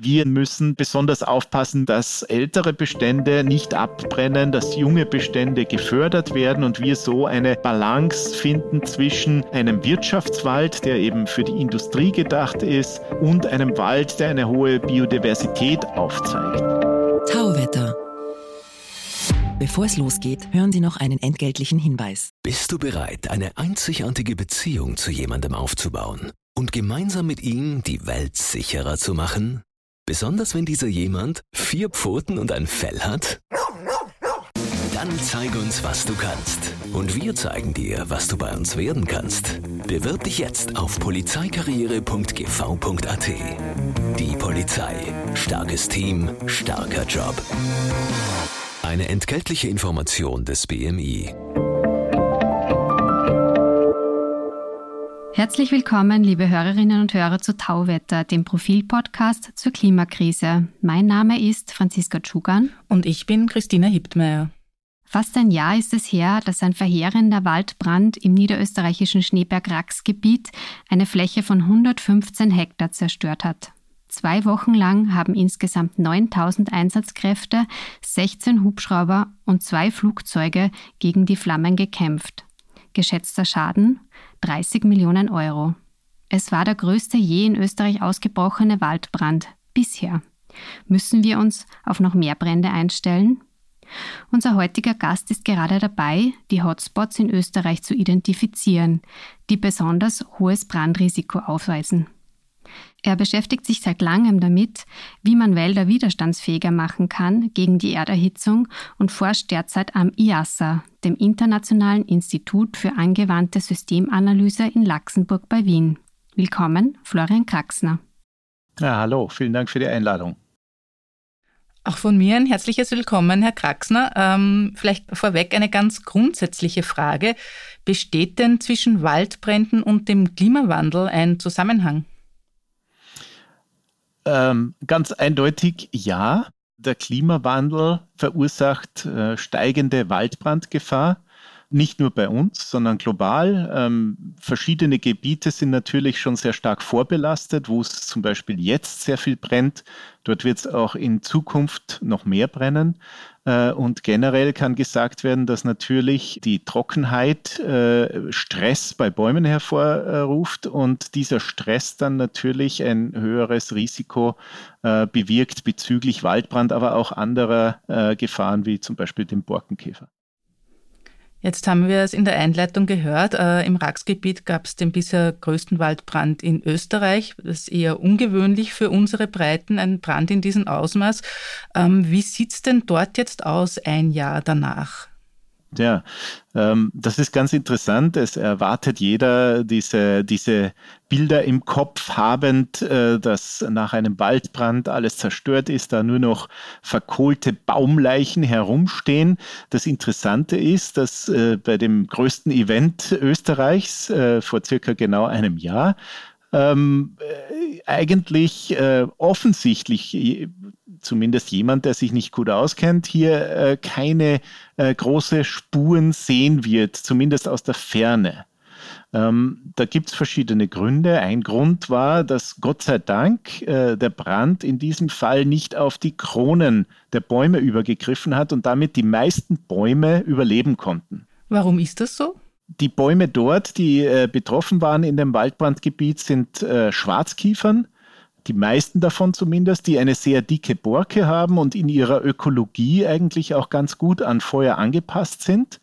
Wir müssen besonders aufpassen, dass ältere Bestände nicht abbrennen, dass junge Bestände gefördert werden und wir so eine Balance finden zwischen einem Wirtschaftswald, der eben für die Industrie gedacht ist, und einem Wald, der eine hohe Biodiversität aufzeigt. Tauwetter. Bevor es losgeht, hören Sie noch einen entgeltlichen Hinweis. Bist du bereit, eine einzigartige Beziehung zu jemandem aufzubauen und gemeinsam mit ihm die Welt sicherer zu machen? Besonders wenn dieser jemand vier Pfoten und ein Fell hat? Dann zeig uns, was du kannst. Und wir zeigen dir, was du bei uns werden kannst. Bewirb dich jetzt auf polizeikarriere.gv.at. Die Polizei. Starkes Team, starker Job. Eine entgeltliche Information des BMI. Herzlich willkommen, liebe Hörerinnen und Hörer zu Tauwetter, dem Profilpodcast zur Klimakrise. Mein Name ist Franziska Tschugan. Und ich bin Christina Hiptmeier. Fast ein Jahr ist es her, dass ein verheerender Waldbrand im niederösterreichischen Schneeberg-Rax-Gebiet eine Fläche von 115 Hektar zerstört hat. Zwei Wochen lang haben insgesamt 9000 Einsatzkräfte, 16 Hubschrauber und zwei Flugzeuge gegen die Flammen gekämpft. Geschätzter Schaden 30 Millionen Euro. Es war der größte je in Österreich ausgebrochene Waldbrand bisher. Müssen wir uns auf noch mehr Brände einstellen? Unser heutiger Gast ist gerade dabei, die Hotspots in Österreich zu identifizieren, die besonders hohes Brandrisiko aufweisen. Er beschäftigt sich seit langem damit, wie man Wälder widerstandsfähiger machen kann gegen die Erderhitzung und forscht derzeit am IASA, dem Internationalen Institut für angewandte Systemanalyse in Laxenburg bei Wien. Willkommen, Florian Kraxner. Ja, hallo, vielen Dank für die Einladung. Auch von mir ein herzliches Willkommen, Herr Kraxner. Ähm, vielleicht vorweg eine ganz grundsätzliche Frage. Besteht denn zwischen Waldbränden und dem Klimawandel ein Zusammenhang? Ähm, ganz eindeutig ja. Der Klimawandel verursacht äh, steigende Waldbrandgefahr nicht nur bei uns, sondern global. Ähm, verschiedene Gebiete sind natürlich schon sehr stark vorbelastet, wo es zum Beispiel jetzt sehr viel brennt. Dort wird es auch in Zukunft noch mehr brennen. Äh, und generell kann gesagt werden, dass natürlich die Trockenheit äh, Stress bei Bäumen hervorruft und dieser Stress dann natürlich ein höheres Risiko äh, bewirkt bezüglich Waldbrand, aber auch anderer äh, Gefahren wie zum Beispiel dem Borkenkäfer. Jetzt haben wir es in der Einleitung gehört. Äh, Im Raxgebiet gab es den bisher größten Waldbrand in Österreich. Das ist eher ungewöhnlich für unsere Breiten, ein Brand in diesem Ausmaß. Ähm, wie sieht es denn dort jetzt aus, ein Jahr danach? Ja, ähm, das ist ganz interessant. Es erwartet jeder diese, diese Bilder im Kopf habend, äh, dass nach einem Waldbrand alles zerstört ist, da nur noch verkohlte Baumleichen herumstehen. Das Interessante ist, dass äh, bei dem größten Event Österreichs äh, vor circa genau einem Jahr ähm, äh, eigentlich äh, offensichtlich zumindest jemand, der sich nicht gut auskennt, hier äh, keine äh, große Spuren sehen wird, zumindest aus der Ferne. Ähm, da gibt es verschiedene Gründe. Ein Grund war, dass Gott sei Dank äh, der Brand in diesem Fall nicht auf die Kronen der Bäume übergegriffen hat und damit die meisten Bäume überleben konnten. Warum ist das so? Die Bäume dort, die äh, betroffen waren in dem Waldbrandgebiet, sind äh, Schwarzkiefern die meisten davon zumindest, die eine sehr dicke Borke haben und in ihrer Ökologie eigentlich auch ganz gut an Feuer angepasst sind.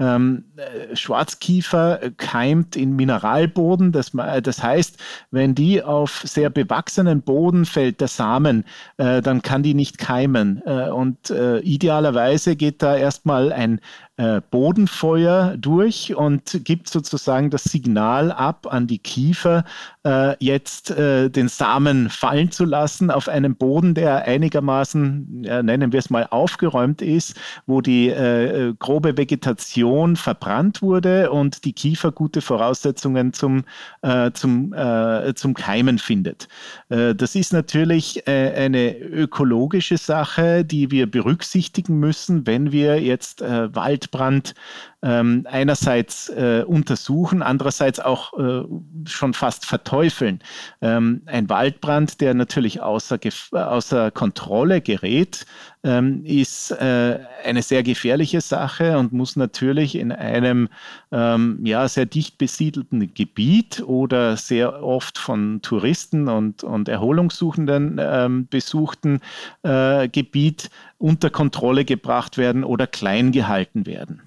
Ähm, äh, Schwarzkiefer keimt in Mineralboden. Das, das, heißt, wenn die auf sehr bewachsenen Boden fällt, der Samen, äh, dann kann die nicht keimen. Äh, und äh, idealerweise geht da erstmal ein äh, Bodenfeuer durch und gibt sozusagen das Signal ab an die Kiefer, äh, jetzt den Samen fallen zu lassen auf einem Boden, der einigermaßen, nennen wir es mal, aufgeräumt ist, wo die grobe Vegetation Explosion verbrannt wurde und die Kiefer gute Voraussetzungen zum, äh, zum, äh, zum Keimen findet. Äh, das ist natürlich äh, eine ökologische Sache, die wir berücksichtigen müssen, wenn wir jetzt äh, Waldbrand ähm, einerseits äh, untersuchen, andererseits auch äh, schon fast verteufeln. Ähm, ein Waldbrand, der natürlich außer, außer Kontrolle gerät, ähm, ist äh, eine sehr gefährliche Sache und muss natürlich in einem ähm, ja, sehr dicht besiedelten Gebiet oder sehr oft von Touristen und, und Erholungssuchenden ähm, besuchten äh, Gebiet unter Kontrolle gebracht werden oder klein gehalten werden.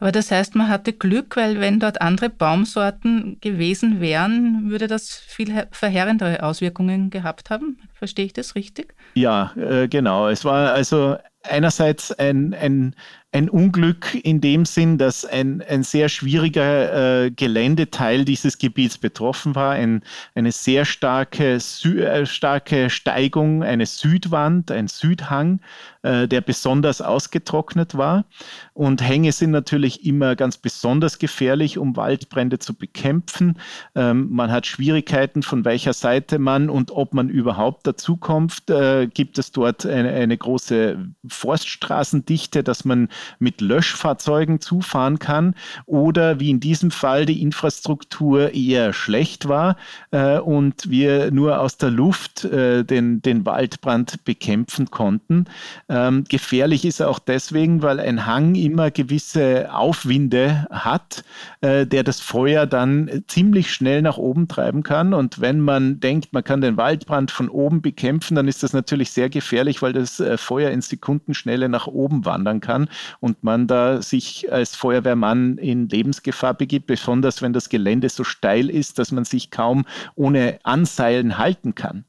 Aber das heißt, man hatte Glück, weil wenn dort andere Baumsorten gewesen wären, würde das viel verheerendere Auswirkungen gehabt haben. Verstehe ich das richtig? Ja, äh, genau. Es war also einerseits ein, ein, ein Unglück in dem Sinn, dass ein, ein sehr schwieriger äh, Geländeteil dieses Gebiets betroffen war. Ein, eine sehr starke, Sü äh, starke Steigung, eine Südwand, ein Südhang, äh, der besonders ausgetrocknet war. Und Hänge sind natürlich immer ganz besonders gefährlich, um Waldbrände zu bekämpfen. Ähm, man hat Schwierigkeiten, von welcher Seite man und ob man überhaupt dazukommt. Äh, gibt es dort eine, eine große Forststraßendichte, dass man mit Löschfahrzeugen zufahren kann oder wie in diesem Fall die Infrastruktur eher schlecht war äh, und wir nur aus der Luft äh, den, den Waldbrand bekämpfen konnten. Ähm, gefährlich ist er auch deswegen, weil ein Hang immer gewisse Aufwinde hat, äh, der das Feuer dann ziemlich schnell nach oben treiben kann. Und wenn man denkt, man kann den Waldbrand von oben bekämpfen, dann ist das natürlich sehr gefährlich, weil das äh, Feuer in Sekundenschnelle nach oben wandern kann und man da sich als Feuerwehrmann in Lebensgefahr begibt, besonders wenn das Gelände so steil ist, dass man sich kaum ohne Anseilen halten kann.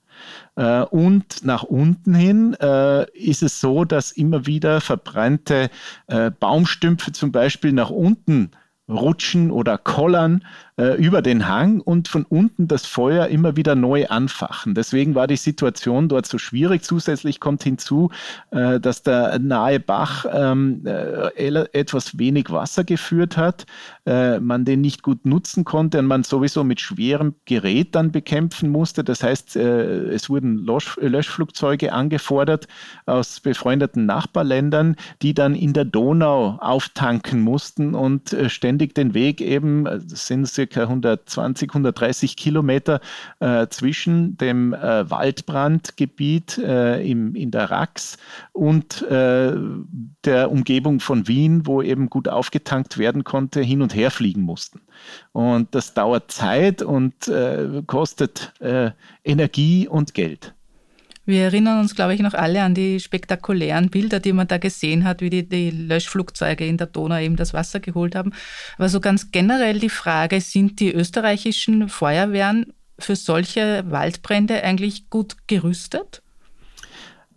Äh, und nach unten hin äh, ist es so, dass immer wieder verbrannte äh, Baumstümpfe zum Beispiel nach unten rutschen oder kollern äh, über den Hang und von unten das Feuer immer wieder neu anfachen. Deswegen war die Situation dort so schwierig. Zusätzlich kommt hinzu, äh, dass der nahe Bach ähm, äh, etwas wenig Wasser geführt hat, äh, man den nicht gut nutzen konnte und man sowieso mit schwerem Gerät dann bekämpfen musste. Das heißt, äh, es wurden Lösch Löschflugzeuge angefordert aus befreundeten Nachbarländern, die dann in der Donau auftanken mussten und äh, ständig den Weg eben, das sind circa 120, 130 Kilometer äh, zwischen dem äh, Waldbrandgebiet äh, im, in der Rax und äh, der Umgebung von Wien, wo eben gut aufgetankt werden konnte, hin und her fliegen mussten. Und das dauert Zeit und äh, kostet äh, Energie und Geld. Wir erinnern uns, glaube ich, noch alle an die spektakulären Bilder, die man da gesehen hat, wie die, die, Löschflugzeuge in der Donau eben das Wasser geholt haben. Aber so ganz generell die Frage, sind die österreichischen Feuerwehren für solche Waldbrände eigentlich gut gerüstet?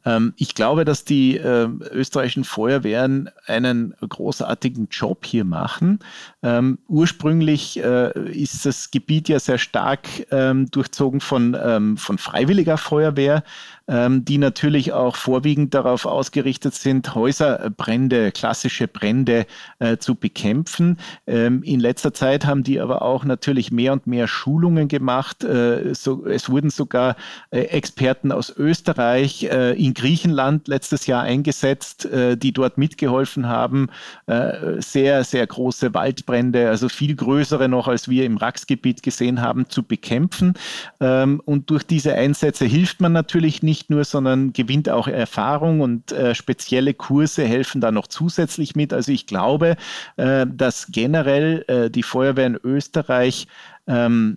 Ähm, ich glaube, dass die äh, österreichischen Feuerwehren einen großartigen Job hier machen. Ähm, ursprünglich äh, ist das Gebiet ja sehr stark ähm, durchzogen von, ähm, von freiwilliger Feuerwehr die natürlich auch vorwiegend darauf ausgerichtet sind, Häuserbrände, klassische Brände äh, zu bekämpfen. Ähm, in letzter Zeit haben die aber auch natürlich mehr und mehr Schulungen gemacht. Äh, so, es wurden sogar äh, Experten aus Österreich äh, in Griechenland letztes Jahr eingesetzt, äh, die dort mitgeholfen haben, äh, sehr, sehr große Waldbrände, also viel größere noch, als wir im Raxgebiet gesehen haben, zu bekämpfen. Ähm, und durch diese Einsätze hilft man natürlich nicht nicht nur, sondern gewinnt auch Erfahrung und äh, spezielle Kurse helfen da noch zusätzlich mit. Also ich glaube, äh, dass generell äh, die Feuerwehr in Österreich ähm,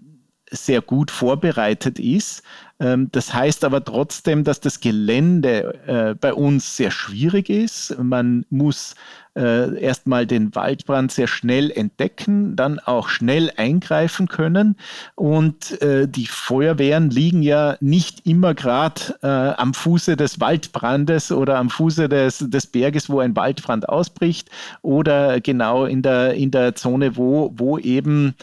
sehr gut vorbereitet ist. Ähm, das heißt aber trotzdem, dass das Gelände äh, bei uns sehr schwierig ist. Man muss äh, erstmal den Waldbrand sehr schnell entdecken, dann auch schnell eingreifen können. Und äh, die Feuerwehren liegen ja nicht immer gerade am Fuße des Waldbrandes oder am Fuße des, des Berges, wo ein Waldbrand ausbricht oder genau in der, in der Zone, wo, wo eben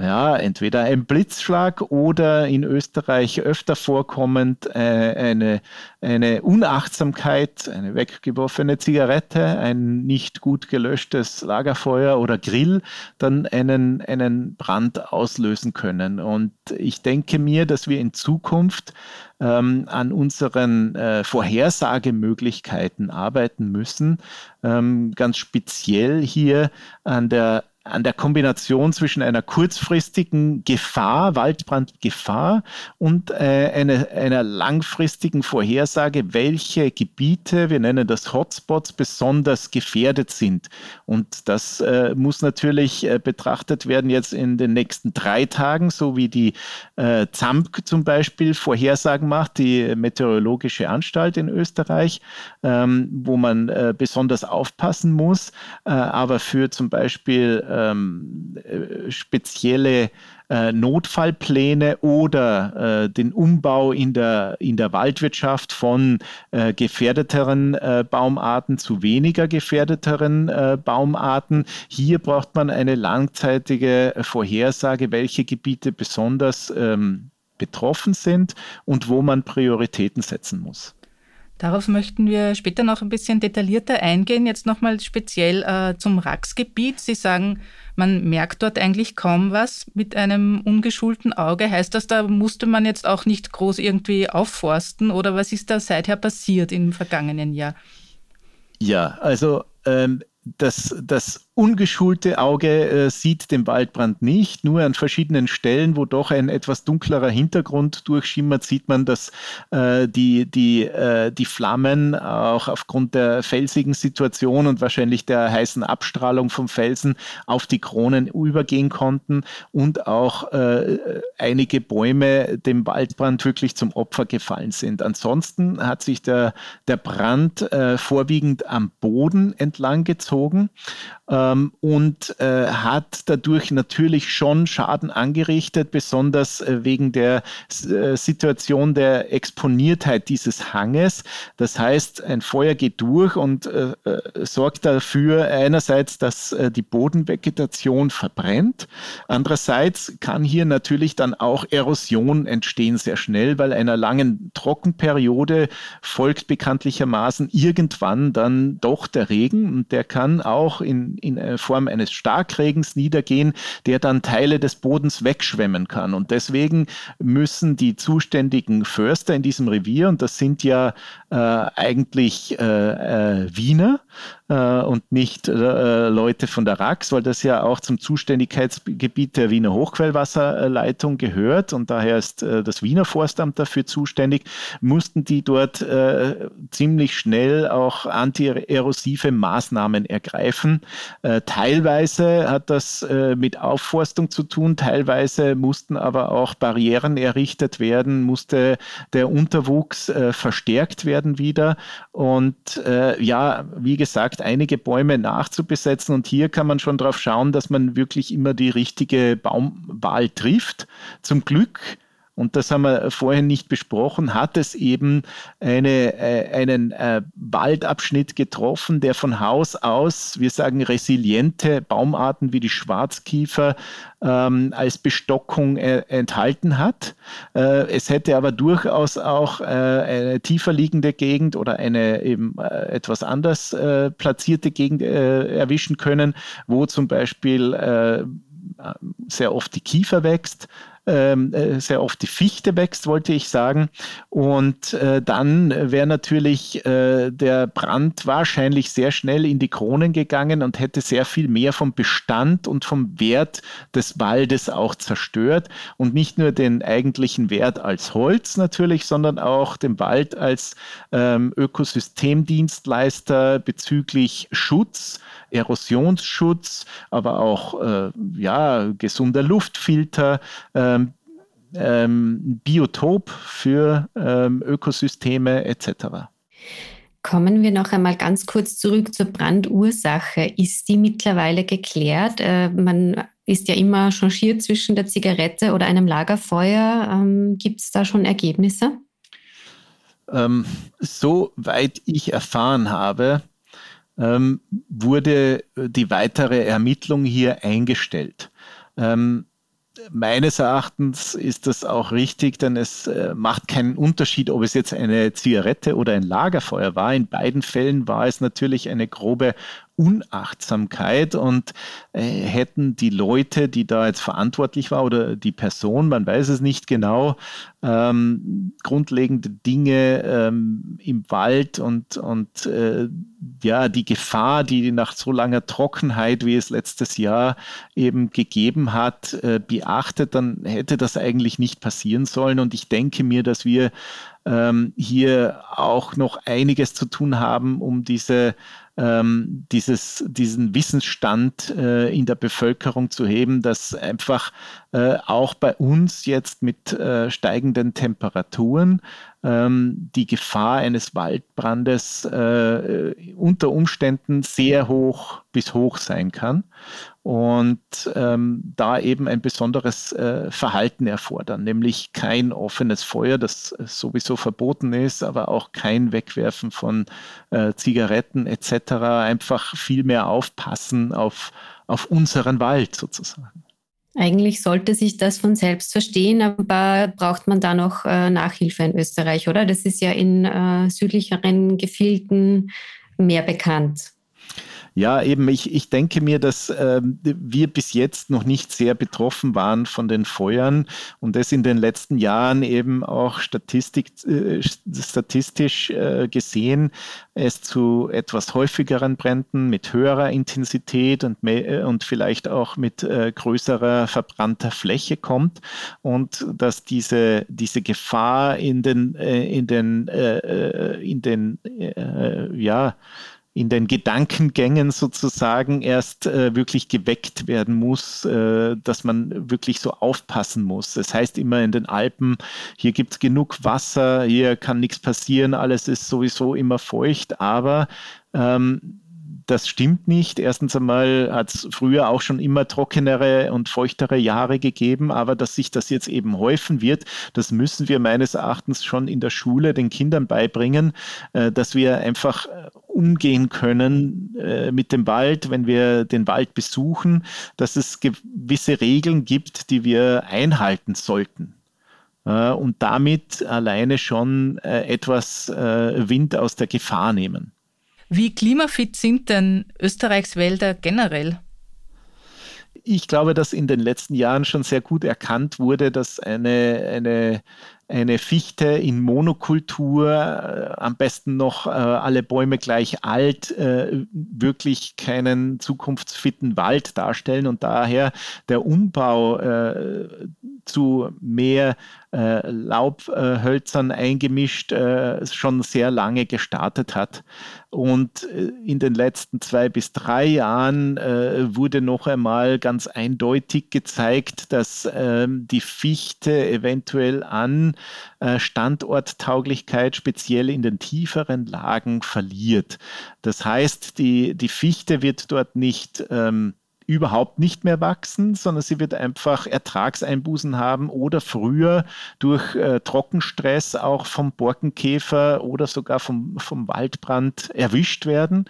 ja, entweder ein Blitzschlag oder in Österreich öfter vorkommend äh, eine, eine Unachtsamkeit, eine weggeworfene Zigarette, ein nicht gut gelöschtes Lagerfeuer oder Grill dann einen, einen Brand auslösen können. Und ich denke mir, dass wir in Zukunft ähm, an unseren äh, Vorhersagemöglichkeiten arbeiten müssen, ähm, ganz speziell hier an der an der Kombination zwischen einer kurzfristigen Gefahr, Waldbrandgefahr und äh, eine, einer langfristigen Vorhersage, welche Gebiete, wir nennen das Hotspots, besonders gefährdet sind. Und das äh, muss natürlich äh, betrachtet werden jetzt in den nächsten drei Tagen, so wie die äh, ZAMP zum Beispiel Vorhersagen macht, die Meteorologische Anstalt in Österreich, ähm, wo man äh, besonders aufpassen muss. Äh, aber für zum Beispiel ähm, äh, spezielle äh, Notfallpläne oder äh, den Umbau in der, in der Waldwirtschaft von äh, gefährdeteren äh, Baumarten zu weniger gefährdeteren äh, Baumarten. Hier braucht man eine langzeitige Vorhersage, welche Gebiete besonders ähm, betroffen sind und wo man Prioritäten setzen muss. Darauf möchten wir später noch ein bisschen detaillierter eingehen. Jetzt nochmal speziell äh, zum Raxgebiet. Sie sagen, man merkt dort eigentlich kaum was mit einem ungeschulten Auge. Heißt das, da musste man jetzt auch nicht groß irgendwie aufforsten oder was ist da seither passiert im vergangenen Jahr? Ja, also ähm, das, das ungeschulte Auge äh, sieht den Waldbrand nicht. Nur an verschiedenen Stellen, wo doch ein etwas dunklerer Hintergrund durchschimmert, sieht man, dass äh, die, die, äh, die Flammen auch aufgrund der felsigen Situation und wahrscheinlich der heißen Abstrahlung vom Felsen auf die Kronen übergehen konnten und auch äh, einige Bäume dem Waldbrand wirklich zum Opfer gefallen sind. Ansonsten hat sich der, der Brand äh, vorwiegend am Boden entlang gezogen ähm, und äh, hat dadurch natürlich schon Schaden angerichtet, besonders äh, wegen der äh, Situation der Exponiertheit dieses Hanges. Das heißt, ein Feuer geht durch und äh, äh, sorgt dafür einerseits, dass äh, die Bodenvegetation verbrennt. Andererseits kann hier natürlich dann auch Erosion entstehen sehr schnell, weil einer langen Trockenperiode folgt bekanntlichermaßen irgendwann dann doch der Regen und der kann auch in in äh, Form eines Starkregens niedergehen, der dann Teile des Bodens wegschwemmen kann. Und deswegen müssen die zuständigen Förster in diesem Revier, und das sind ja äh, eigentlich äh, äh, Wiener, äh, und nicht äh, Leute von der RAX, weil das ja auch zum Zuständigkeitsgebiet der Wiener Hochquellwasserleitung gehört und daher ist äh, das Wiener Forstamt dafür zuständig, mussten die dort äh, ziemlich schnell auch antierosive Maßnahmen ergreifen. Äh, teilweise hat das äh, mit Aufforstung zu tun, teilweise mussten aber auch Barrieren errichtet werden, musste der Unterwuchs verstärkt werden wieder und ja, wie gesagt, vielleicht einige Bäume nachzubesetzen. Und hier kann man schon darauf schauen, dass man wirklich immer die richtige Baumwahl trifft. Zum Glück und das haben wir vorhin nicht besprochen, hat es eben eine, äh, einen äh, Waldabschnitt getroffen, der von Haus aus, wir sagen, resiliente Baumarten wie die Schwarzkiefer ähm, als Bestockung äh, enthalten hat. Äh, es hätte aber durchaus auch äh, eine tiefer liegende Gegend oder eine eben äh, etwas anders platzierte Gegend erwischen können, wo zum Beispiel sehr oft die Kiefer wächst, sehr oft die Fichte wächst, wollte ich sagen. Und äh, dann wäre natürlich äh, der Brand wahrscheinlich sehr schnell in die Kronen gegangen und hätte sehr viel mehr vom Bestand und vom Wert des Waldes auch zerstört. Und nicht nur den eigentlichen Wert als Holz natürlich, sondern auch den Wald als ähm, Ökosystemdienstleister bezüglich Schutz, Erosionsschutz, aber auch äh, ja, gesunder Luftfilter, ähm, ähm, Biotop für ähm, Ökosysteme etc. Kommen wir noch einmal ganz kurz zurück zur Brandursache. Ist die mittlerweile geklärt? Äh, man ist ja immer changiert zwischen der Zigarette oder einem Lagerfeuer. Ähm, Gibt es da schon Ergebnisse? Ähm, soweit ich erfahren habe, ähm, wurde die weitere Ermittlung hier eingestellt. Ähm, meines Erachtens ist das auch richtig, denn es äh, macht keinen Unterschied, ob es jetzt eine Zigarette oder ein Lagerfeuer war. In beiden Fällen war es natürlich eine grobe Unachtsamkeit und äh, hätten die Leute, die da jetzt verantwortlich war oder die Person, man weiß es nicht genau, ähm, grundlegende Dinge ähm, im Wald und, und äh, ja, die Gefahr, die nach so langer Trockenheit, wie es letztes Jahr eben gegeben hat, äh, beachtet, dann hätte das eigentlich nicht passieren sollen. Und ich denke mir, dass wir ähm, hier auch noch einiges zu tun haben, um diese ähm, dieses, diesen Wissensstand äh, in der Bevölkerung zu heben, dass einfach äh, auch bei uns jetzt mit äh, steigenden Temperaturen ähm, die Gefahr eines Waldbrandes äh, unter Umständen sehr hoch bis hoch sein kann und ähm, da eben ein besonderes äh, Verhalten erfordern, nämlich kein offenes Feuer, das sowieso verboten ist, aber auch kein Wegwerfen von äh, Zigaretten etc. Einfach viel mehr aufpassen auf, auf unseren Wald sozusagen. Eigentlich sollte sich das von selbst verstehen, aber braucht man da noch äh, Nachhilfe in Österreich, oder? Das ist ja in äh, südlicheren Gefilden mehr bekannt. Ja, eben, ich, ich denke mir, dass äh, wir bis jetzt noch nicht sehr betroffen waren von den Feuern und das in den letzten Jahren eben auch Statistik, äh, statistisch äh, gesehen es zu etwas häufigeren Bränden mit höherer Intensität und, mehr, und vielleicht auch mit äh, größerer verbrannter Fläche kommt und dass diese, diese Gefahr in den, äh, in den, äh, in den ja, in den Gedankengängen sozusagen erst äh, wirklich geweckt werden muss, äh, dass man wirklich so aufpassen muss. Das heißt immer in den Alpen, hier gibt es genug Wasser, hier kann nichts passieren, alles ist sowieso immer feucht, aber ähm, das stimmt nicht. Erstens einmal hat es früher auch schon immer trockenere und feuchtere Jahre gegeben, aber dass sich das jetzt eben häufen wird, das müssen wir meines Erachtens schon in der Schule den Kindern beibringen, äh, dass wir einfach äh, umgehen können äh, mit dem Wald, wenn wir den Wald besuchen, dass es gewisse Regeln gibt, die wir einhalten sollten und damit alleine schon etwas Wind aus der Gefahr nehmen. Wie klimafit sind denn Österreichs Wälder generell? Ich glaube, dass in den letzten Jahren schon sehr gut erkannt wurde, dass eine, eine, eine Fichte in Monokultur, äh, am besten noch äh, alle Bäume gleich alt, äh, wirklich keinen zukunftsfitten Wald darstellen und daher der Umbau äh, zu mehr äh, Laubhölzern eingemischt äh, schon sehr lange gestartet hat. Und in den letzten zwei bis drei Jahren wurde noch einmal ganz eindeutig gezeigt, dass ähm, die Fichte eventuell an Standorttauglichkeit speziell in den tieferen Lagen verliert. Das heißt, die, die Fichte wird dort nicht ähm, überhaupt nicht mehr wachsen, sondern sie wird einfach Ertragseinbußen haben oder früher durch äh, Trockenstress auch vom Borkenkäfer oder sogar vom, vom Waldbrand erwischt werden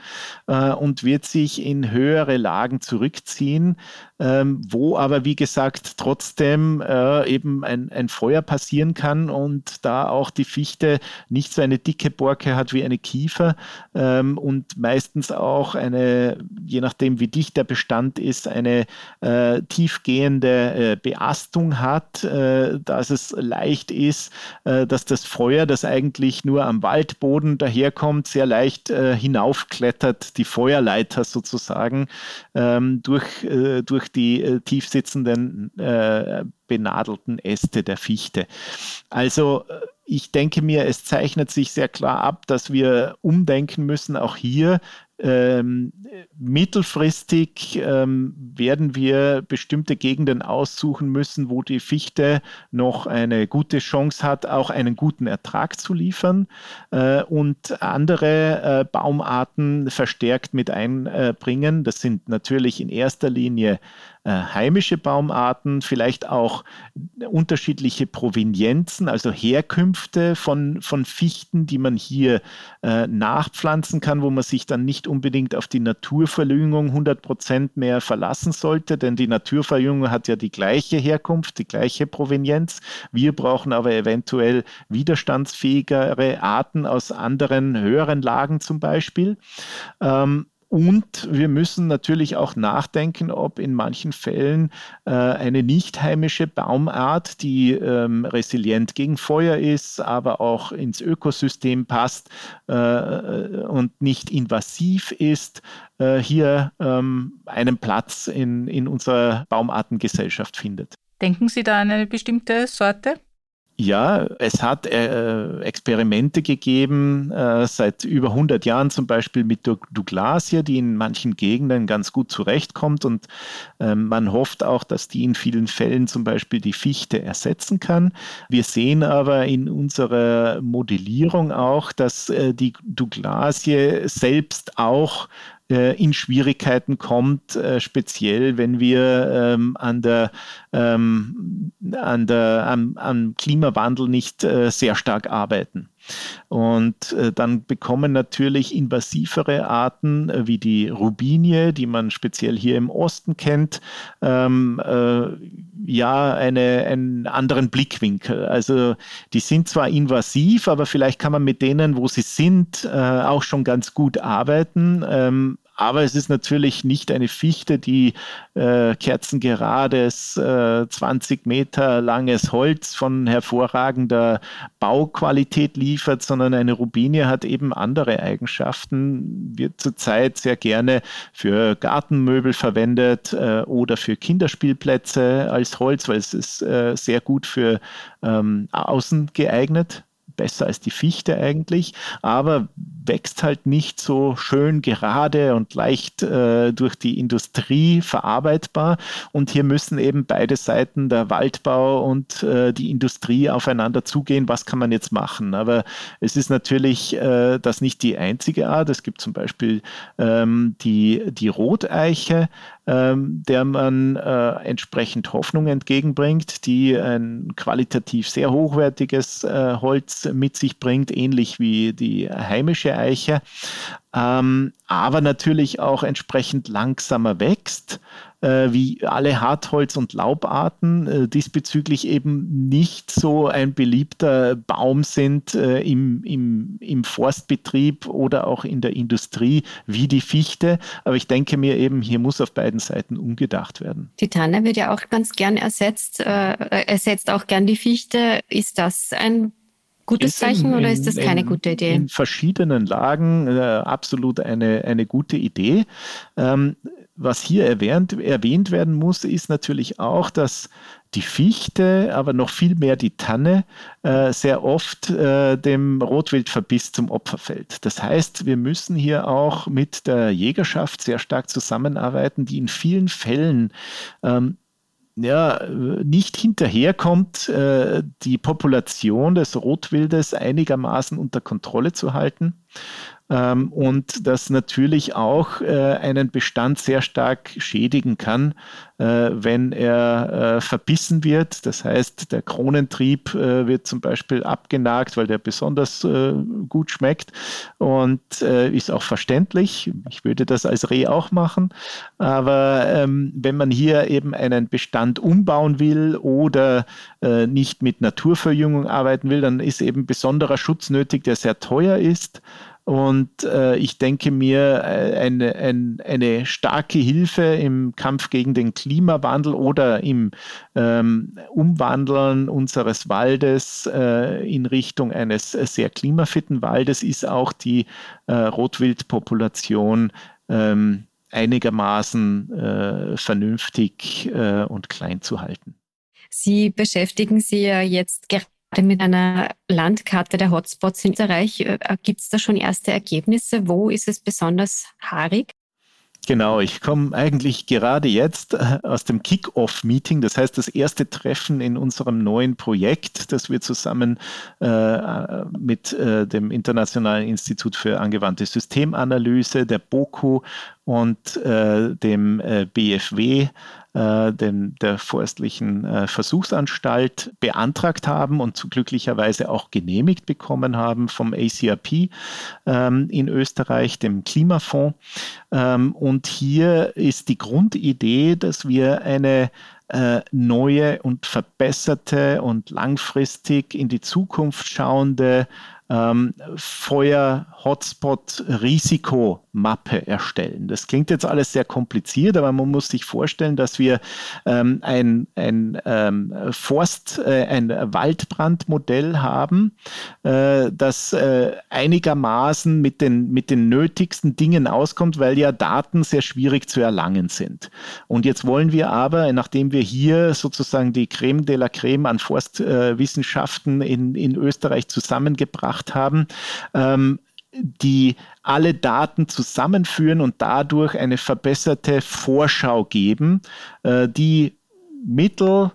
äh, und wird sich in höhere Lagen zurückziehen, ähm, wo aber, wie gesagt, trotzdem äh, eben ein, ein Feuer passieren kann und da auch die Fichte nicht so eine dicke Borke hat wie eine Kiefer ähm, und meistens auch eine, je nachdem wie dicht der Bestand ist, ist, eine äh, tiefgehende äh, Beastung hat, äh, dass es leicht ist, äh, dass das Feuer, das eigentlich nur am Waldboden daherkommt, sehr leicht äh, hinaufklettert, die Feuerleiter sozusagen, ähm, durch, äh, durch die tief sitzenden benadelten Äste der Fichte. Also ich denke mir, es zeichnet sich sehr klar ab, dass wir umdenken müssen, auch hier ähm, mittelfristig ähm, werden wir bestimmte Gegenden aussuchen müssen, wo die Fichte noch eine gute Chance hat, auch einen guten Ertrag zu liefern äh, und andere äh, Baumarten verstärkt mit einbringen. Das sind natürlich in erster Linie heimische Baumarten, vielleicht auch unterschiedliche Provenienzen, also Herkünfte von, von Fichten, die man hier äh, nachpflanzen kann, wo man sich dann nicht unbedingt auf die Naturverjüngung 100 Prozent mehr verlassen sollte, denn die Naturverjüngung hat ja die gleiche Herkunft, die gleiche Provenienz. Wir brauchen aber eventuell widerstandsfähigere Arten aus anderen höheren Lagen zum Beispiel. Ähm, und wir müssen natürlich auch nachdenken, ob in manchen Fällen äh, eine nicht heimische Baumart, die ähm, resilient gegen Feuer ist, aber auch ins Ökosystem passt äh, und nicht invasiv ist, äh, hier ähm, einen Platz in, in unserer Baumartengesellschaft findet. Denken Sie da an eine bestimmte Sorte? Ja, es hat äh, Experimente gegeben, äh, seit über 100 Jahren zum Beispiel mit Douglasia, die in manchen Gegenden ganz gut zurechtkommt und äh, man hofft auch, dass die in vielen Fällen zum Beispiel die Fichte ersetzen kann. Wir sehen aber in unserer Modellierung auch, dass äh, die Douglasie selbst auch in Schwierigkeiten kommt, äh, speziell wenn wir ähm, an der, ähm, an der, am, am Klimawandel nicht äh, sehr stark arbeiten. Und äh, dann bekommen natürlich invasivere Arten äh, wie die Rubinie, die man speziell hier im Osten kennt, ähm, äh, ja eine, einen anderen Blickwinkel. Also die sind zwar invasiv, aber vielleicht kann man mit denen, wo sie sind, äh, auch schon ganz gut arbeiten. Ähm, aber es ist natürlich nicht eine Fichte, die äh, kerzengerades, äh, 20 Meter langes Holz von hervorragender Bauqualität liefert, sondern eine Rubinie hat eben andere Eigenschaften, wird zurzeit sehr gerne für Gartenmöbel verwendet äh, oder für Kinderspielplätze als Holz, weil es ist äh, sehr gut für ähm, außen geeignet besser als die Fichte eigentlich, aber wächst halt nicht so schön gerade und leicht äh, durch die Industrie verarbeitbar. Und hier müssen eben beide Seiten, der Waldbau und äh, die Industrie, aufeinander zugehen. Was kann man jetzt machen? Aber es ist natürlich äh, das nicht die einzige Art. Es gibt zum Beispiel ähm, die, die Roteiche, ähm, der man äh, entsprechend Hoffnung entgegenbringt, die ein qualitativ sehr hochwertiges äh, Holz mit sich bringt, ähnlich wie die heimische Eiche, ähm, aber natürlich auch entsprechend langsamer wächst äh, wie alle Hartholz- und Laubarten äh, diesbezüglich eben nicht so ein beliebter Baum sind äh, im, im, im Forstbetrieb oder auch in der Industrie wie die Fichte. Aber ich denke mir eben, hier muss auf beiden Seiten umgedacht werden. Die Tanne wird ja auch ganz gern ersetzt, äh, ersetzt auch gern die Fichte. Ist das ein gutes Zeichen in, oder ist das keine in, gute Idee? In verschiedenen Lagen äh, absolut eine, eine gute Idee. Ähm, was hier erwähnt, erwähnt werden muss, ist natürlich auch, dass die Fichte, aber noch viel mehr die Tanne, äh, sehr oft äh, dem Rotwildverbiss zum Opfer fällt. Das heißt, wir müssen hier auch mit der Jägerschaft sehr stark zusammenarbeiten, die in vielen Fällen ähm, ja, nicht hinterherkommt, äh, die Population des Rotwildes einigermaßen unter Kontrolle zu halten ähm, und das natürlich auch äh, einen Bestand sehr stark schädigen kann, äh, wenn er äh, verbissen wird. Das heißt, der Kronentrieb äh, wird zum Beispiel abgenagt, weil der besonders äh, gut schmeckt und äh, ist auch verständlich. Ich würde das als Reh auch machen. Aber ähm, wenn man hier eben einen Bestand umbauen will oder nicht mit Naturverjüngung arbeiten will, dann ist eben besonderer Schutz nötig, der sehr teuer ist. Und äh, ich denke mir, äh, eine, ein, eine starke Hilfe im Kampf gegen den Klimawandel oder im ähm, Umwandeln unseres Waldes äh, in Richtung eines sehr klimafitten Waldes ist auch die äh, Rotwildpopulation ähm, einigermaßen äh, vernünftig äh, und klein zu halten. Sie beschäftigen sich ja jetzt gerade mit einer Landkarte der Hotspots in Österreich. Äh, Gibt es da schon erste Ergebnisse? Wo ist es besonders haarig? Genau, ich komme eigentlich gerade jetzt äh, aus dem Kick-Off-Meeting, das heißt das erste Treffen in unserem neuen Projekt, das wir zusammen äh, mit äh, dem Internationalen Institut für angewandte Systemanalyse, der BOKU und äh, dem äh, BFW, äh, dem, der Forstlichen äh, Versuchsanstalt, beantragt haben und glücklicherweise auch genehmigt bekommen haben vom ACRP ähm, in Österreich, dem Klimafonds. Ähm, und hier ist die Grundidee, dass wir eine äh, neue und verbesserte und langfristig in die Zukunft schauende ähm, Feuer-Hotspot-Risikomappe erstellen. Das klingt jetzt alles sehr kompliziert, aber man muss sich vorstellen, dass wir ähm, ein, ein ähm, Forst-, äh, ein Waldbrandmodell haben, äh, das äh, einigermaßen mit den, mit den nötigsten Dingen auskommt, weil ja Daten sehr schwierig zu erlangen sind. Und jetzt wollen wir aber, nachdem wir hier sozusagen die Creme de la Creme an Forstwissenschaften in, in Österreich zusammengebracht gemacht haben, ähm, die alle Daten zusammenführen und dadurch eine verbesserte Vorschau geben, äh, die mittel-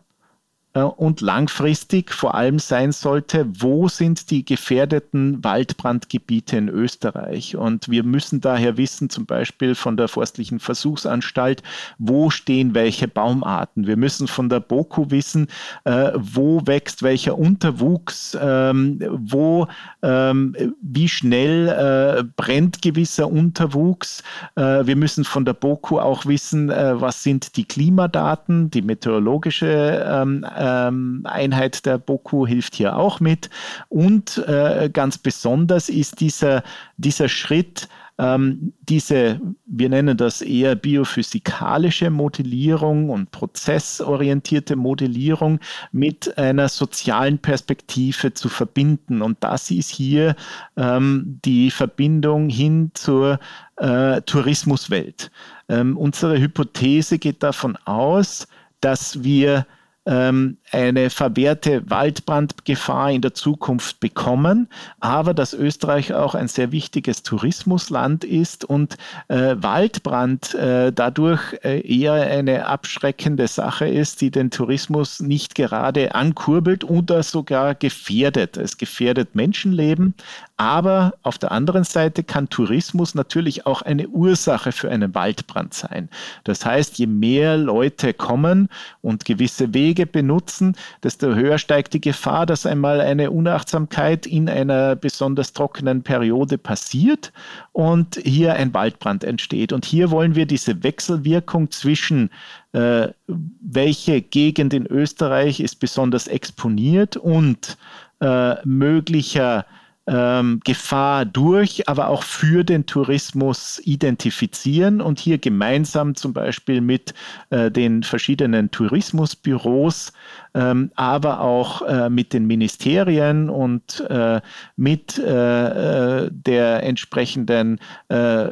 und langfristig vor allem sein sollte, wo sind die gefährdeten Waldbrandgebiete in Österreich. Und wir müssen daher wissen, zum Beispiel von der Forstlichen Versuchsanstalt, wo stehen welche Baumarten. Wir müssen von der BOKU wissen, äh, wo wächst welcher Unterwuchs, ähm, wo, ähm, wie schnell äh, brennt gewisser Unterwuchs. Äh, wir müssen von der BOKU auch wissen, äh, was sind die Klimadaten, die meteorologische ähm, ähm, Einheit der BOKU hilft hier auch mit. Und äh, ganz besonders ist dieser, dieser Schritt, ähm, diese, wir nennen das eher biophysikalische Modellierung und prozessorientierte Modellierung mit einer sozialen Perspektive zu verbinden. Und das ist hier ähm, die Verbindung hin zur äh, Tourismuswelt. Ähm, unsere Hypothese geht davon aus, dass wir ähm, eine verwehrte Waldbrandgefahr in der Zukunft bekommen, aber dass Österreich auch ein sehr wichtiges Tourismusland ist und äh, Waldbrand äh, dadurch äh, eher eine abschreckende Sache ist, die den Tourismus nicht gerade ankurbelt oder sogar gefährdet. Es gefährdet Menschenleben, aber auf der anderen Seite kann Tourismus natürlich auch eine Ursache für einen Waldbrand sein. Das heißt, je mehr Leute kommen und gewisse Wege benutzen, desto höher steigt die Gefahr, dass einmal eine Unachtsamkeit in einer besonders trockenen Periode passiert und hier ein Waldbrand entsteht. Und hier wollen wir diese Wechselwirkung zwischen äh, welche Gegend in Österreich ist besonders exponiert und äh, möglicher ähm, Gefahr durch, aber auch für den Tourismus identifizieren und hier gemeinsam zum Beispiel mit äh, den verschiedenen Tourismusbüros, ähm, aber auch äh, mit den Ministerien und äh, mit äh, äh, der entsprechenden äh,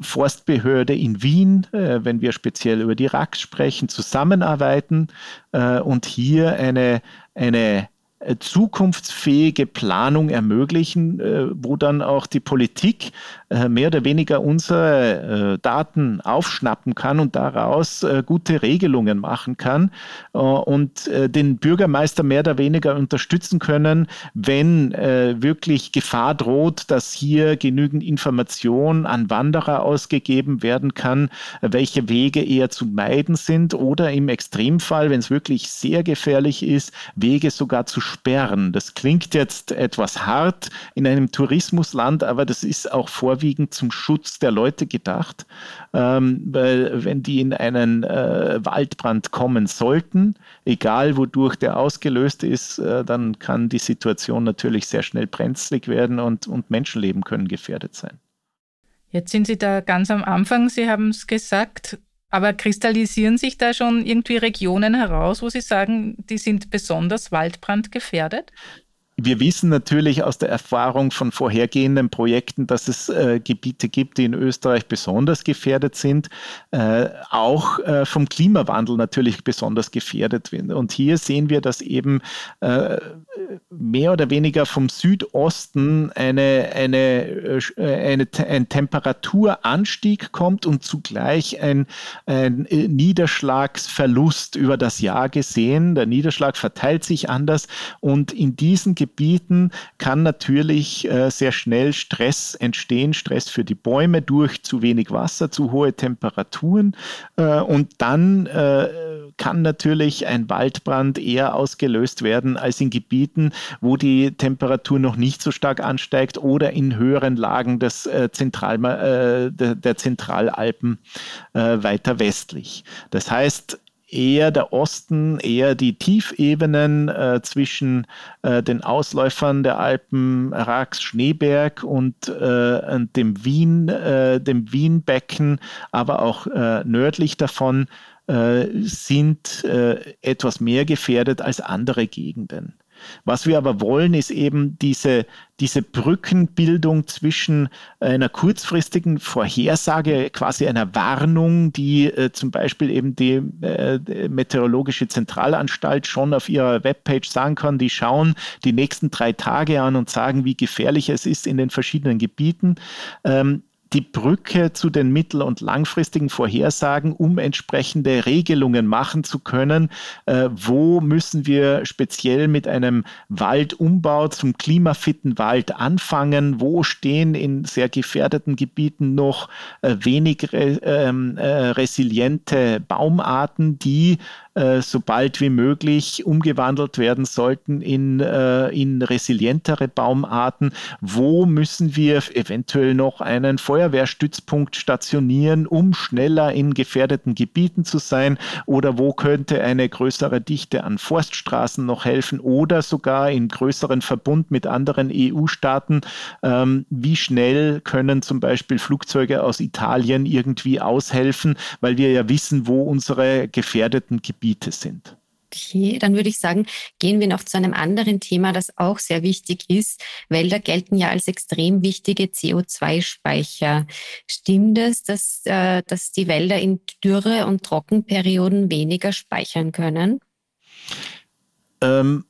Forstbehörde in Wien, wenn wir speziell über die RAX sprechen, zusammenarbeiten und hier eine, eine zukunftsfähige Planung ermöglichen, äh, wo dann auch die Politik äh, mehr oder weniger unsere Daten aufschnappen kann und daraus gute Regelungen machen kann und den Bürgermeister mehr oder weniger unterstützen können, wenn wirklich Gefahr droht, dass hier genügend Information an Wanderer ausgegeben werden kann, welche Wege eher zu meiden sind oder im Extremfall, wenn es wirklich sehr gefährlich ist, Wege sogar zu sperren. Das klingt jetzt etwas hart in einem Tourismusland, aber das ist auch vorwiegend zum Schutz der Leute gedacht, ähm, weil wenn die in einen äh, Waldbrand kommen sollten, egal wodurch der ausgelöst ist, äh, dann kann die Situation natürlich sehr schnell brenzlig werden und, und Menschenleben können gefährdet sein. Jetzt sind Sie da ganz am Anfang, Sie haben es gesagt, aber kristallisieren sich da schon irgendwie Regionen heraus, wo Sie sagen, die sind besonders waldbrandgefährdet? Wir wissen natürlich aus der Erfahrung von vorhergehenden Projekten, dass es äh, Gebiete gibt, die in Österreich besonders gefährdet sind, äh, auch äh, vom Klimawandel natürlich besonders gefährdet sind. Und hier sehen wir, dass eben äh, mehr oder weniger vom Südosten eine, eine, äh, eine, ein Temperaturanstieg kommt und zugleich ein, ein Niederschlagsverlust über das Jahr gesehen. Der Niederschlag verteilt sich anders und in diesen Gebieten Gebieten kann natürlich äh, sehr schnell Stress entstehen, Stress für die Bäume durch zu wenig Wasser, zu hohe Temperaturen. Äh, und dann äh, kann natürlich ein Waldbrand eher ausgelöst werden als in Gebieten, wo die Temperatur noch nicht so stark ansteigt oder in höheren Lagen des, Zentral, der, Zentralalpen weiter westlich. Das heißt, eher der Osten, eher die Tiefebenen äh, zwischen äh, den Ausläufern der Alpen Rax, Schneeberg und, äh, und dem Wien, äh, dem Wienbecken, aber auch äh, nördlich davon äh, sind etwas mehr gefährdet als andere Gegenden. Was wir aber wollen, ist eben diese, diese Brückenbildung zwischen einer kurzfristigen Vorhersage, quasi einer Warnung, die äh, zum Beispiel eben die äh, Meteorologische Zentralanstalt schon auf ihrer Webpage sagen kann, die schauen die nächsten drei Tage an und sagen, wie gefährlich es ist in den verschiedenen Gebieten. Ähm, die Brücke zu den mittel- und langfristigen Vorhersagen, um entsprechende Regelungen machen zu können. Äh, wo müssen wir speziell mit einem Waldumbau zum klimafitten Wald anfangen? Wo stehen in sehr gefährdeten Gebieten noch äh, wenig re, ähm, äh, resiliente Baumarten, die äh, so bald wie möglich umgewandelt werden sollten in, äh, in resilientere Baumarten. Wo müssen wir eventuell noch einen Feuerwehrstützpunkt stationieren, um schneller in gefährdeten Gebieten zu sein? Oder wo könnte eine größere Dichte an Forststraßen noch helfen? Oder sogar in größeren Verbund mit anderen EU-Staaten? Ähm, wie schnell können zum Beispiel Flugzeuge aus Italien irgendwie aushelfen, weil wir ja wissen, wo unsere gefährdeten Gebiete Gebiete sind. Okay, dann würde ich sagen, gehen wir noch zu einem anderen Thema, das auch sehr wichtig ist. Wälder gelten ja als extrem wichtige CO2-Speicher. Stimmt es, dass, äh, dass die Wälder in Dürre- und Trockenperioden weniger speichern können? Ähm,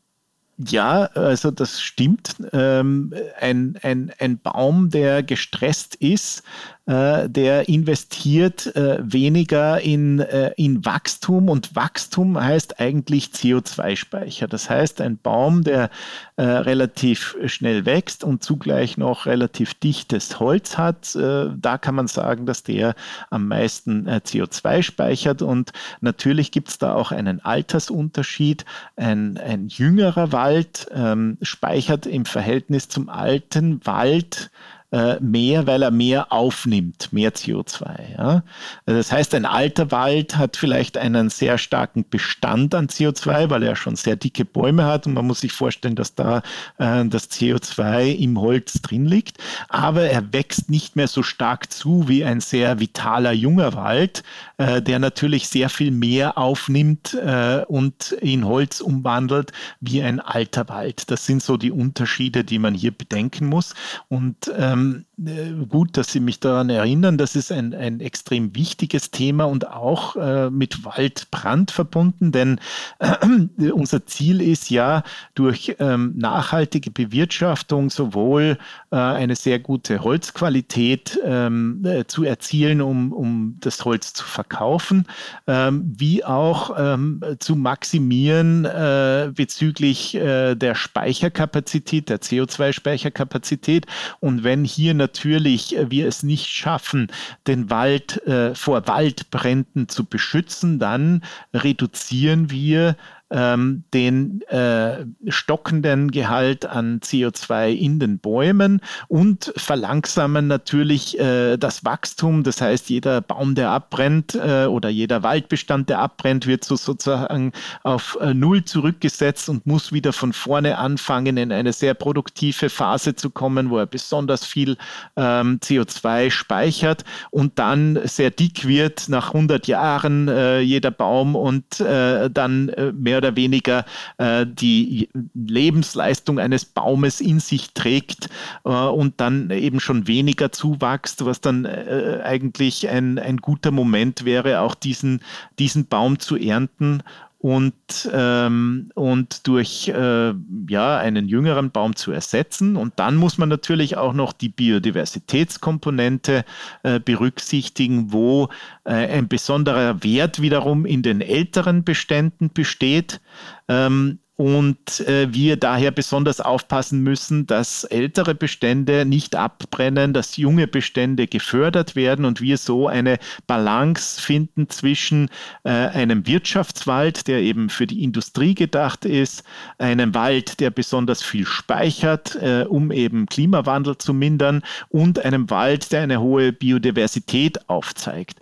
ja, also das stimmt. Ähm, ein, ein, ein Baum, der gestresst ist, der investiert äh, weniger in, äh, in Wachstum und Wachstum heißt eigentlich CO2-Speicher. Das heißt, ein Baum, der äh, relativ schnell wächst und zugleich noch relativ dichtes Holz hat, äh, da kann man sagen, dass der am meisten äh, CO2 speichert und natürlich gibt es da auch einen Altersunterschied. Ein, ein jüngerer Wald ähm, speichert im Verhältnis zum alten Wald äh, mehr, weil er mehr aufnimmt, mehr CO2. Ja? Also das heißt, ein alter Wald hat vielleicht einen sehr starken Bestand an CO2, weil er schon sehr dicke Bäume hat und man muss sich vorstellen, dass da äh, das CO2 im Holz drin liegt. Aber er wächst nicht mehr so stark zu wie ein sehr vitaler junger Wald, äh, der natürlich sehr viel mehr aufnimmt äh, und in Holz umwandelt wie ein alter Wald. Das sind so die Unterschiede, die man hier bedenken muss. Und ähm, ähm, äh, gut, dass Sie mich daran erinnern. Das ist ein, ein extrem wichtiges Thema und auch äh, mit Waldbrand verbunden, denn äh, unser Ziel ist ja, durch ähm, nachhaltige Bewirtschaftung sowohl äh, eine sehr gute Holzqualität ähm, äh, zu erzielen, um, um das Holz zu verkaufen, ähm, wie auch ähm, zu maximieren äh, bezüglich der Speicherkapazität, der CO2-Speicherkapazität. Und wenn hier natürlich äh, wir es nicht schaffen, den Wald äh, vor Waldbränden zu beschützen, dann reduzieren wir ähm, den äh, stockenden Gehalt an CO2 in den Bäumen und verlangsamen natürlich äh, das Wachstum. Das heißt, jeder Baum, der abbrennt äh, oder jeder Waldbestand, der abbrennt, wird so sozusagen auf äh, Null zurückgesetzt und muss wieder von vorne anfangen, in eine sehr produktive Phase zu kommen, wo er besonders viel ähm, CO2 speichert und dann sehr dick wird nach 100 Jahren äh, jeder Baum und äh, dann mehr oder weniger äh, die Lebensleistung eines Baumes in sich trägt äh, und dann eben schon weniger zuwächst, was dann äh, eigentlich ein, ein guter Moment wäre, auch diesen, diesen Baum zu ernten und, ähm, und durch äh, ja, einen jüngeren Baum zu ersetzen. Und dann muss man natürlich auch noch die Biodiversitätskomponente äh, berücksichtigen, wo äh, ein besonderer Wert wiederum in den älteren Beständen besteht. Ähm, und äh, wir daher besonders aufpassen müssen, dass ältere Bestände nicht abbrennen, dass junge Bestände gefördert werden und wir so eine Balance finden zwischen äh, einem Wirtschaftswald, der eben für die Industrie gedacht ist, einem Wald, der besonders viel speichert, äh, um eben Klimawandel zu mindern und einem Wald, der eine hohe Biodiversität aufzeigt.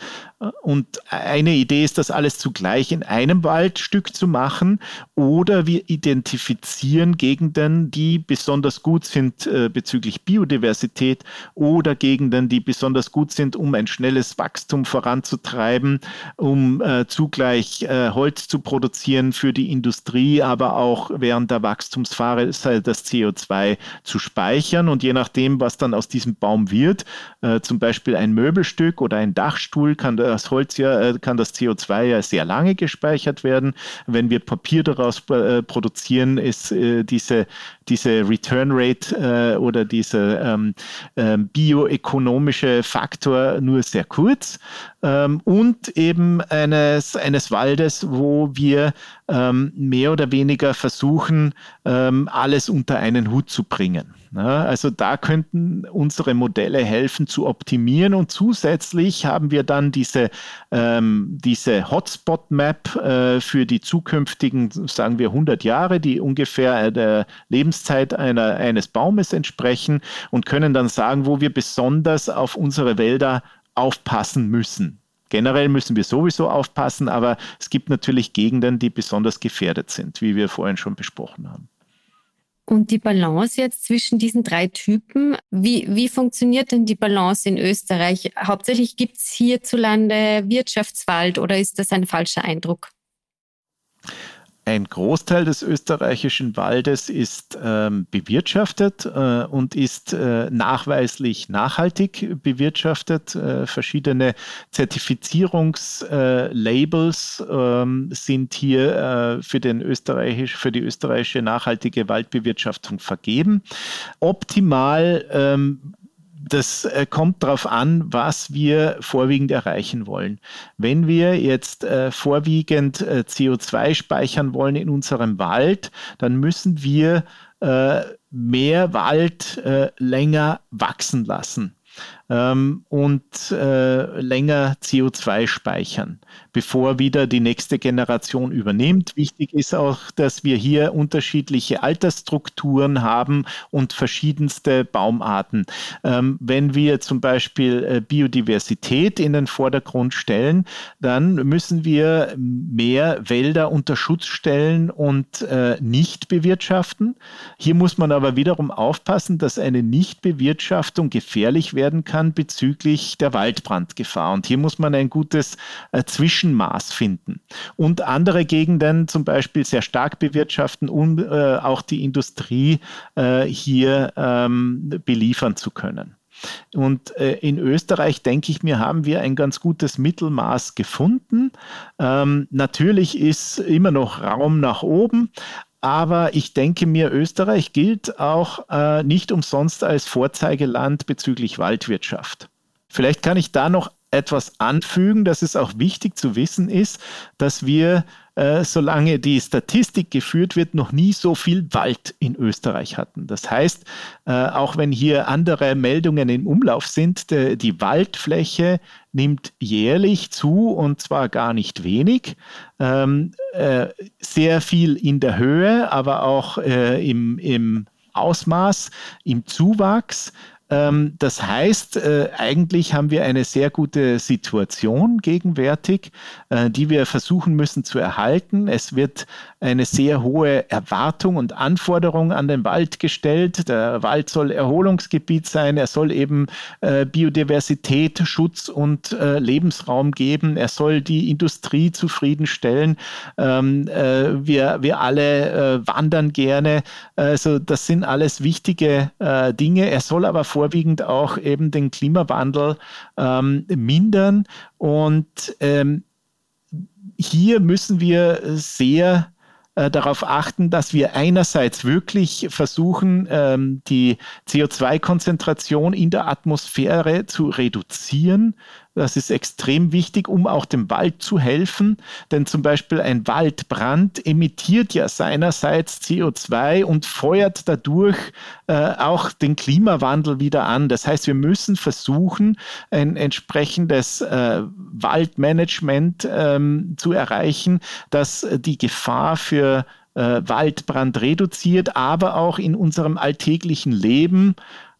Und eine Idee ist, das alles zugleich in einem Waldstück zu machen oder wir identifizieren Gegenden, die besonders gut sind äh, bezüglich Biodiversität oder Gegenden, die besonders gut sind, um ein schnelles Wachstum voranzutreiben, um äh, zugleich äh, Holz zu produzieren für die Industrie, aber auch während der Wachstumsphase das CO2 zu speichern. Und je nachdem, was dann aus diesem Baum wird, äh, zum Beispiel ein Möbelstück oder ein Dachstuhl, kann da das Holz ja, äh, kann das CO2 ja sehr lange gespeichert werden. Wenn wir Papier daraus äh, produzieren, ist äh, diese, diese Return Rate oder dieser ähm, ähm, bioökonomische Faktor nur sehr kurz. Ähm, und eben eines, eines Waldes, wo wir ähm, mehr oder weniger versuchen, ähm, alles unter einen Hut zu bringen. Ja, also da könnten unsere Modelle helfen zu optimieren und zusätzlich haben wir dann diese, ähm, diese Hotspot-Map äh, für die zukünftigen, sagen wir 100 Jahre, die ungefähr der Lebenszeit einer, eines Baumes entsprechen und können dann sagen, wo wir besonders auf unsere Wälder aufpassen müssen. Generell müssen wir sowieso aufpassen, aber es gibt natürlich Gegenden, die besonders gefährdet sind, wie wir vorhin schon besprochen haben. Und die Balance jetzt zwischen diesen drei Typen, wie, wie funktioniert denn die Balance in Österreich? Hauptsächlich gibt es hierzulande Wirtschaftswald oder ist das ein falscher Eindruck? Ein Großteil des österreichischen Waldes ist ähm, bewirtschaftet äh, und ist äh, nachweislich nachhaltig bewirtschaftet. Äh, verschiedene Zertifizierungslabels ähm, sind hier äh, für, den österreichisch, für die österreichische nachhaltige Waldbewirtschaftung vergeben. Optimal ähm, das äh, kommt darauf an, was wir vorwiegend erreichen wollen. Wenn wir jetzt äh, vorwiegend äh, CO2 speichern wollen in unserem Wald, dann müssen wir mehr Wald länger wachsen lassen ähm, und äh, länger CO2 speichern, bevor wieder die nächste Generation übernimmt. Wichtig ist auch, dass wir hier unterschiedliche Altersstrukturen haben und verschiedenste Baumarten. Ähm, wenn wir zum Beispiel äh, Biodiversität in den Vordergrund stellen, dann müssen wir mehr Wälder unter Schutz stellen und äh, nicht bewirtschaften. Hier muss man aber wiederum aufpassen, dass eine Nichtbewirtschaftung gefährlich werden kann kann bezüglich der Waldbrandgefahr. Und hier muss man ein gutes äh, Zwischenmaß finden. Und andere Gegenden zum Beispiel sehr stark bewirtschaften, um äh, auch die Industrie äh, hier ähm, beliefern zu können. Und äh, in Österreich, denke ich mir, haben wir ein ganz gutes Mittelmaß gefunden. Ähm, natürlich ist immer noch Raum nach oben, aber ich denke mir, Österreich gilt auch äh, nicht umsonst als Vorzeigeland bezüglich Waldwirtschaft. Vielleicht kann ich da noch etwas anfügen, dass es auch wichtig zu wissen ist, dass wir, äh, solange die Statistik geführt wird, noch nie so viel Wald in Österreich hatten. Das heißt, äh, auch wenn hier andere Meldungen im Umlauf sind, de, die Waldfläche nimmt jährlich zu und zwar gar nicht wenig. Ähm, äh, sehr viel in der Höhe, aber auch äh, im, im Ausmaß, im Zuwachs. Ähm, das heißt, äh, eigentlich haben wir eine sehr gute Situation gegenwärtig, äh, die wir versuchen müssen zu erhalten. Es wird eine sehr hohe Erwartung und Anforderung an den Wald gestellt. Der Wald soll Erholungsgebiet sein, er soll eben äh, Biodiversität, Schutz und Lebensraum geben, er soll die Industrie zufriedenstellen. Ähm, wir, wir alle wandern gerne. Also das sind alles wichtige Dinge. Er soll aber vor vorwiegend auch eben den Klimawandel ähm, mindern. Und ähm, hier müssen wir sehr äh, darauf achten, dass wir einerseits wirklich versuchen, ähm, die CO2-Konzentration in der Atmosphäre zu reduzieren, Das ist extrem wichtig, um auch dem Wald zu helfen. Denn zum Beispiel ein Waldbrand emittiert ja seinerseits CO2 und feuert dadurch äh, auch den Klimawandel wieder an. Das heißt, wir müssen versuchen, ein entsprechendes äh, Waldmanagement ähm, zu erreichen, das die Gefahr für äh, Waldbrand reduziert, aber auch in unserem alltäglichen Leben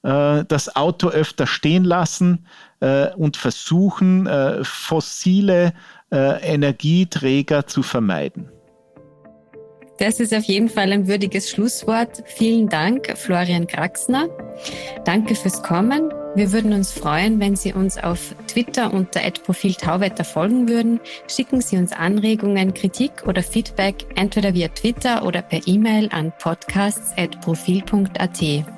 äh, das Auto öfter stehen lassen äh, und versuchen, äh, fossile Energieträger zu vermeiden. Das ist auf jeden Fall ein würdiges Schlusswort. Vielen Dank, Florian Kraxner. Danke fürs Kommen. Wir würden uns freuen, wenn Sie uns auf Twitter unter Profil Tauwetter folgen würden. Schicken Sie uns Anregungen, Kritik oder Feedback entweder via Twitter oder per E-Mail an podcasts.profil.at.